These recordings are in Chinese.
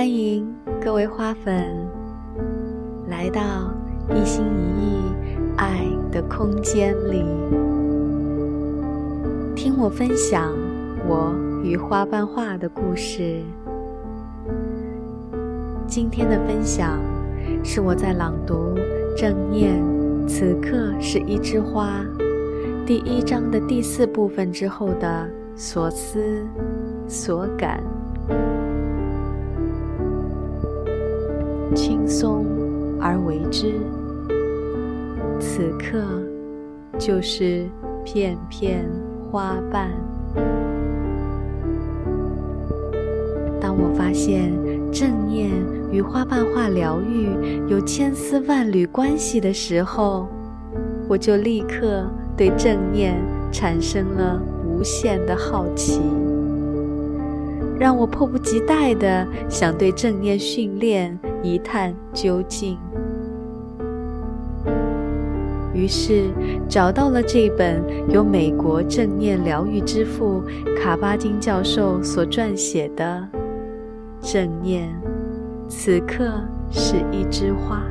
欢迎各位花粉来到一心一意爱的空间里，听我分享我与花瓣画的故事。今天的分享是我在朗读正念《此刻是一枝花》第一章的第四部分之后的所思所感。轻松而为之，此刻就是片片花瓣。当我发现正念与花瓣化疗愈有千丝万缕关系的时候，我就立刻对正念产生了无限的好奇。让我迫不及待地想对正念训练一探究竟。于是找到了这本由美国正念疗愈之父卡巴金教授所撰写的《正念此刻是一枝花》。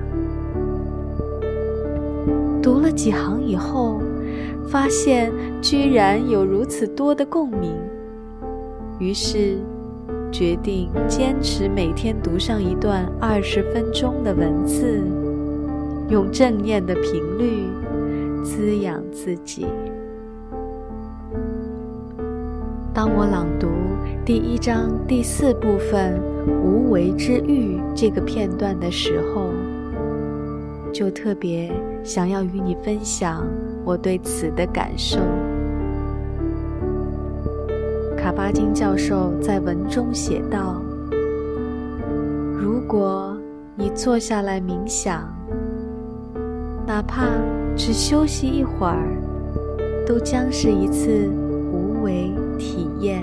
读了几行以后，发现居然有如此多的共鸣，于是。决定坚持每天读上一段二十分钟的文字，用正念的频率滋养自己。当我朗读第一章第四部分“无为之欲”这个片段的时候，就特别想要与你分享我对此的感受。卡巴金教授在文中写道：“如果你坐下来冥想，哪怕只休息一会儿，都将是一次无为体验。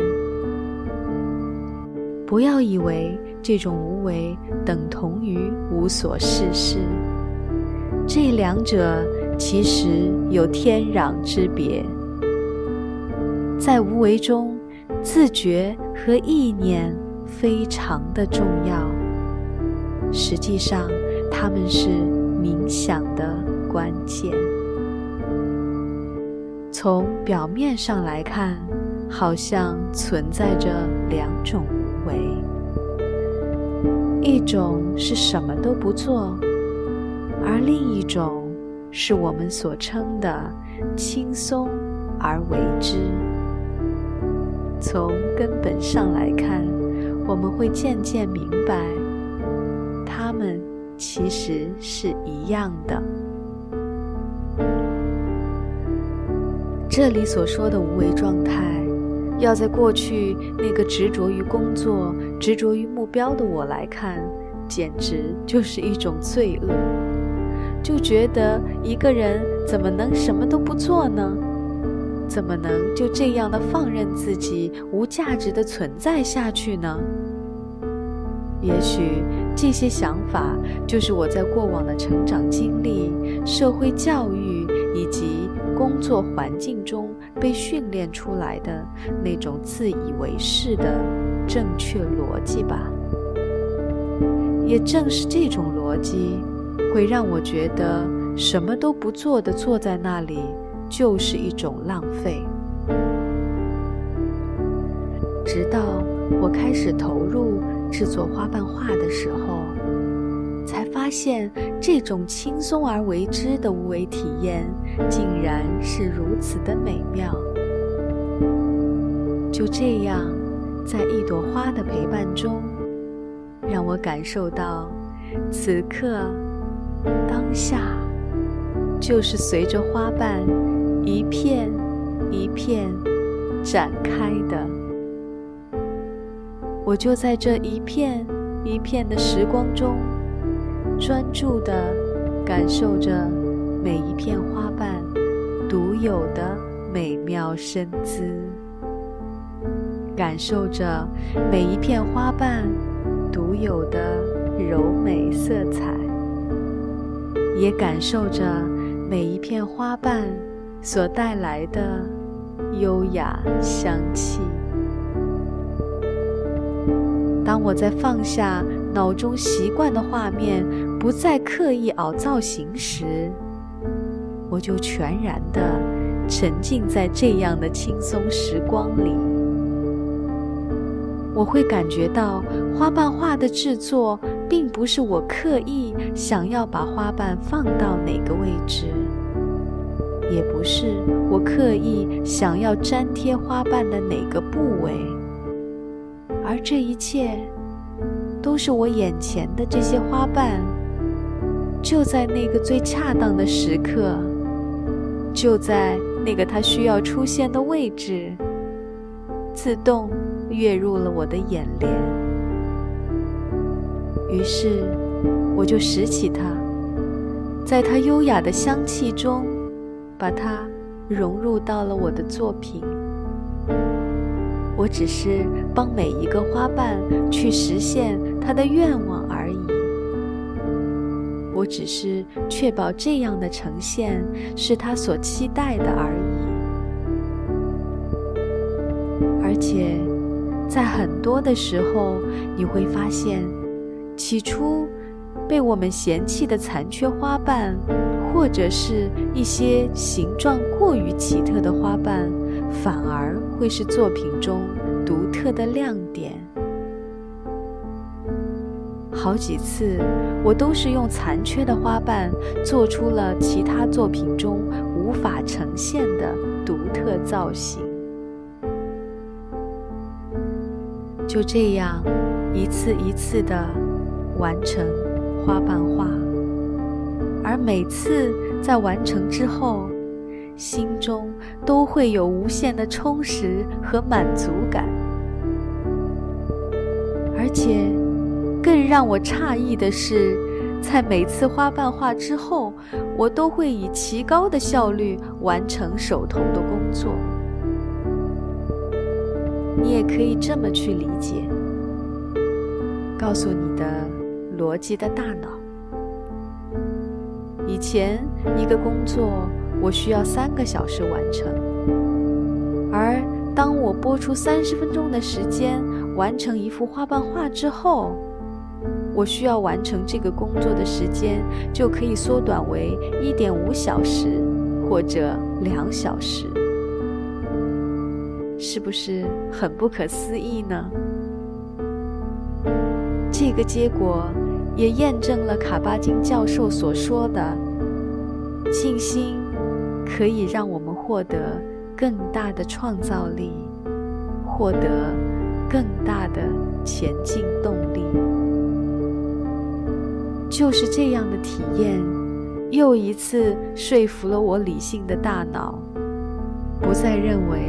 不要以为这种无为等同于无所事事，这两者其实有天壤之别。在无为中。”自觉和意念非常的重要，实际上，它们是冥想的关键。从表面上来看，好像存在着两种无为：一种是什么都不做，而另一种是我们所称的轻松而为之。从根本上来看，我们会渐渐明白，它们其实是一样的。这里所说的无为状态，要在过去那个执着于工作、执着于目标的我来看，简直就是一种罪恶。就觉得一个人怎么能什么都不做呢？怎么能就这样的放任自己无价值的存在下去呢？也许这些想法就是我在过往的成长经历、社会教育以及工作环境中被训练出来的那种自以为是的正确逻辑吧。也正是这种逻辑，会让我觉得什么都不做的坐在那里。就是一种浪费。直到我开始投入制作花瓣画的时候，才发现这种轻松而为之的无为体验，竟然是如此的美妙。就这样，在一朵花的陪伴中，让我感受到此刻、当下，就是随着花瓣。一片一片展开的，我就在这一片一片的时光中，专注地感受着每一片花瓣独有的美妙身姿，感受着每一片花瓣独有的柔美色彩，也感受着每一片花瓣。所带来的优雅香气。当我在放下脑中习惯的画面不再刻意凹造型时，我就全然的沉浸在这样的轻松时光里。我会感觉到花瓣画的制作，并不是我刻意想要把花瓣放到哪个位置，也不是我刻意想要粘贴花瓣的哪个部位，而这一切。都是我眼前的这些花瓣，就在那个最恰当的时刻，就在那个它需要出现的位置，自动跃入了我的眼帘。于是，我就拾起它，在它优雅的香气中，把它融入到了我的作品。我只是帮每一个花瓣去实现它的愿望而已。我只是确保这样的呈现是他所期待的而已。而且，在很多的时候，你会发现，起初被我们嫌弃的残缺花瓣，或者是一些形状过于奇特的花瓣。反而会是作品中独特的亮点。好几次，我都是用残缺的花瓣做出了其他作品中无法呈现的独特造型。就这样，一次一次的完成花瓣画，而每次在完成之后。心中都会有无限的充实和满足感，而且更让我诧异的是，在每次花瓣画之后，我都会以极高的效率完成手头的工作。你也可以这么去理解：告诉你的逻辑的大脑，以前一个工作。我需要三个小时完成，而当我拨出三十分钟的时间完成一幅花瓣画之后，我需要完成这个工作的时间就可以缩短为一点五小时或者两小时，是不是很不可思议呢？这个结果也验证了卡巴金教授所说的信心。可以让我们获得更大的创造力，获得更大的前进动力。就是这样的体验，又一次说服了我理性的大脑，不再认为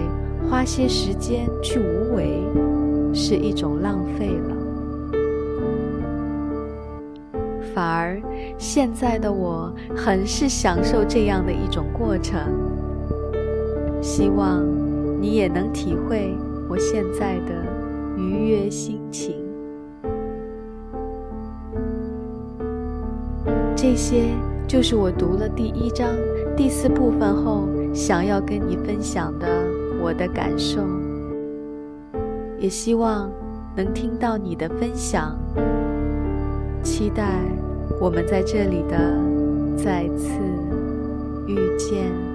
花些时间去无为是一种浪费了。反而，现在的我很是享受这样的一种过程。希望你也能体会我现在的愉悦心情。这些就是我读了第一章第四部分后想要跟你分享的我的感受，也希望能听到你的分享。期待。我们在这里的再次遇见。